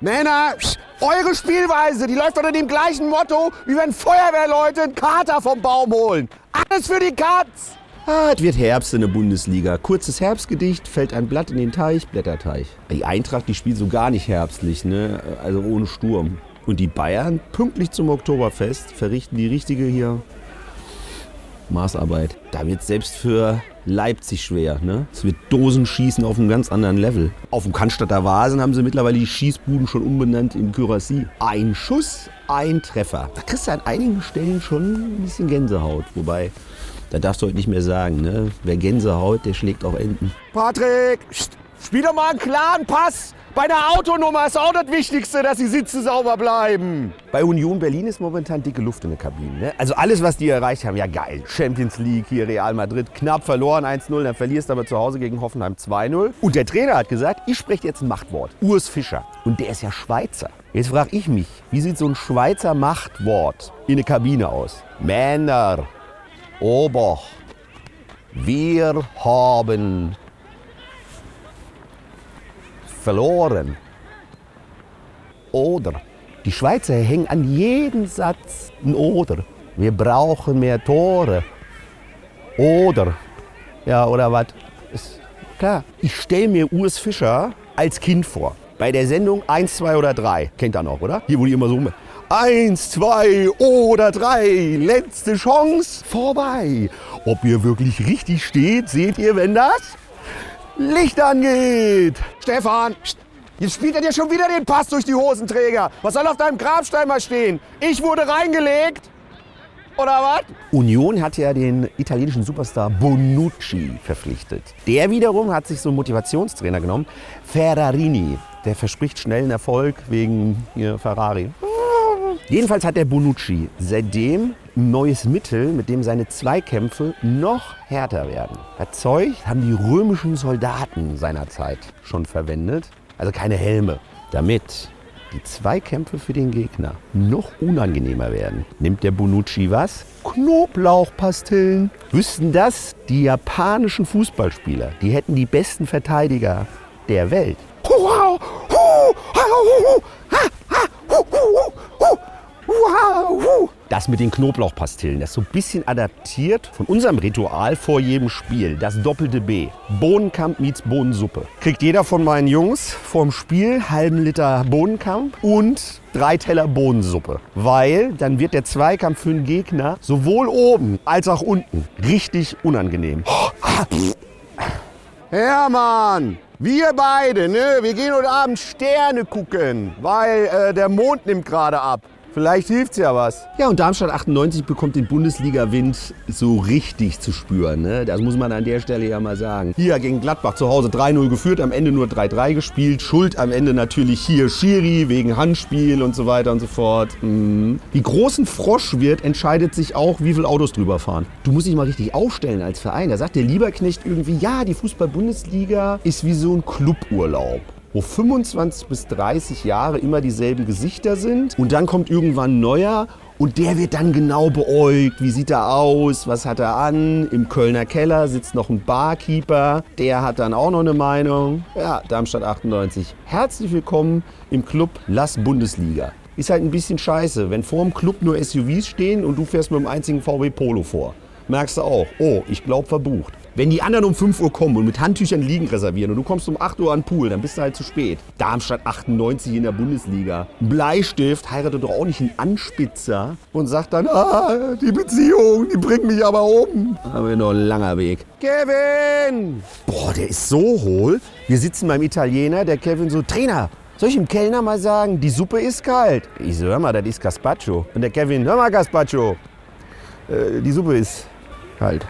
Männer, eure Spielweise, die läuft unter dem gleichen Motto, wie wenn Feuerwehrleute einen Kater vom Baum holen. Alles für die Katz. Ah, es wird Herbst in der Bundesliga. Kurzes Herbstgedicht, fällt ein Blatt in den Teich, Blätterteich. Die Eintracht, die spielt so gar nicht herbstlich, ne? Also ohne Sturm. Und die Bayern, pünktlich zum Oktoberfest, verrichten die richtige hier Maßarbeit. Da wird selbst für Leipzig schwer. Ne? Es wird Dosenschießen auf einem ganz anderen Level. Auf dem Cannstatter Vasen haben sie mittlerweile die Schießbuden schon umbenannt in Kyrassi. Ein Schuss, ein Treffer. Da kriegst du an einigen Stellen schon ein bisschen Gänsehaut. Wobei, da darfst du heute nicht mehr sagen, ne? wer Gänsehaut, der schlägt auch Enten. Patrick, spiel doch mal einen klaren Pass. Bei der Autonummer ist auch das Wichtigste, dass die Sitze sauber bleiben. Bei Union Berlin ist momentan dicke Luft in der Kabine. Ne? Also alles, was die erreicht haben, ja geil. Champions League, hier Real Madrid, knapp verloren 1-0, dann verlierst du aber zu Hause gegen Hoffenheim 2-0. Und der Trainer hat gesagt, ich spreche jetzt ein Machtwort. Urs Fischer. Und der ist ja Schweizer. Jetzt frage ich mich, wie sieht so ein Schweizer Machtwort in der Kabine aus? Männer, Ober, wir haben verloren. Oder. Die Schweizer hängen an jedem Satz ein Oder. Wir brauchen mehr Tore. Oder. Ja, oder was? Klar. Ich stelle mir Urs Fischer als Kind vor. Bei der Sendung 1, 2 oder 3. Kennt ihr noch, oder? Hier, wo die immer so. Eins, zwei oder drei, letzte Chance, vorbei. Ob ihr wirklich richtig steht, seht ihr, wenn das Licht angeht. Stefan, jetzt spielt er dir schon wieder den Pass durch die Hosenträger. Was soll auf deinem Grabstein mal stehen? Ich wurde reingelegt. Oder was? Union hat ja den italienischen Superstar Bonucci verpflichtet. Der wiederum hat sich so einen Motivationstrainer genommen, Ferrarini. Der verspricht schnellen Erfolg wegen Ferrari. Jedenfalls hat der Bonucci seitdem neues Mittel, mit dem seine Zweikämpfe noch härter werden. Zeug haben die römischen Soldaten seinerzeit schon verwendet. Also keine Helme. Damit die Zweikämpfe für den Gegner noch unangenehmer werden, nimmt der Bonucci was? Knoblauchpastillen. Wüssten das die japanischen Fußballspieler? Die hätten die besten Verteidiger der Welt. Das mit den Knoblauchpastillen, das ist so ein bisschen adaptiert von unserem Ritual vor jedem Spiel. Das doppelte B. Bohnenkamp meets Bohnensuppe. Kriegt jeder von meinen Jungs vorm Spiel halben Liter Bohnenkamp und drei Teller Bohnensuppe. Weil dann wird der Zweikampf für den Gegner sowohl oben als auch unten richtig unangenehm. Ja, Mann. Wir beide, ne? Wir gehen heute Abend Sterne gucken, weil äh, der Mond nimmt gerade ab. Vielleicht hilft's ja was. Ja, und Darmstadt 98 bekommt den Bundesliga-Wind so richtig zu spüren. Ne? Das muss man an der Stelle ja mal sagen. Hier gegen Gladbach zu Hause 3-0 geführt, am Ende nur 3-3 gespielt. Schuld am Ende natürlich hier Schiri wegen Handspiel und so weiter und so fort. Mhm. Wie groß ein Frosch wird, entscheidet sich auch, wie viele Autos drüber fahren. Du musst dich mal richtig aufstellen als Verein. Da sagt der Lieberknecht irgendwie, ja, die Fußball-Bundesliga ist wie so ein Cluburlaub wo 25 bis 30 Jahre immer dieselben Gesichter sind und dann kommt irgendwann ein neuer und der wird dann genau beäugt. Wie sieht er aus? Was hat er an? Im Kölner Keller sitzt noch ein Barkeeper. Der hat dann auch noch eine Meinung. Ja, Darmstadt 98. Herzlich willkommen im Club Lass Bundesliga. Ist halt ein bisschen scheiße, wenn vor dem Club nur SUVs stehen und du fährst mit dem einzigen VW Polo vor. Merkst du auch, oh, ich glaube verbucht. Wenn die anderen um 5 Uhr kommen und mit Handtüchern liegen reservieren und du kommst um 8 Uhr an den Pool, dann bist du halt zu spät. Darmstadt 98 in der Bundesliga. Bleistift heiratet doch auch nicht einen Anspitzer und sagt dann, ah, die Beziehung, die bringt mich aber um. Aber noch ein langer Weg. Kevin! Boah, der ist so hohl. Wir sitzen beim Italiener, der Kevin so, Trainer, soll ich dem Kellner mal sagen, die Suppe ist kalt? Ich so, hör mal, das ist Gazpacho. Und der Kevin, hör mal, Gazpacho, äh, die Suppe ist kalt.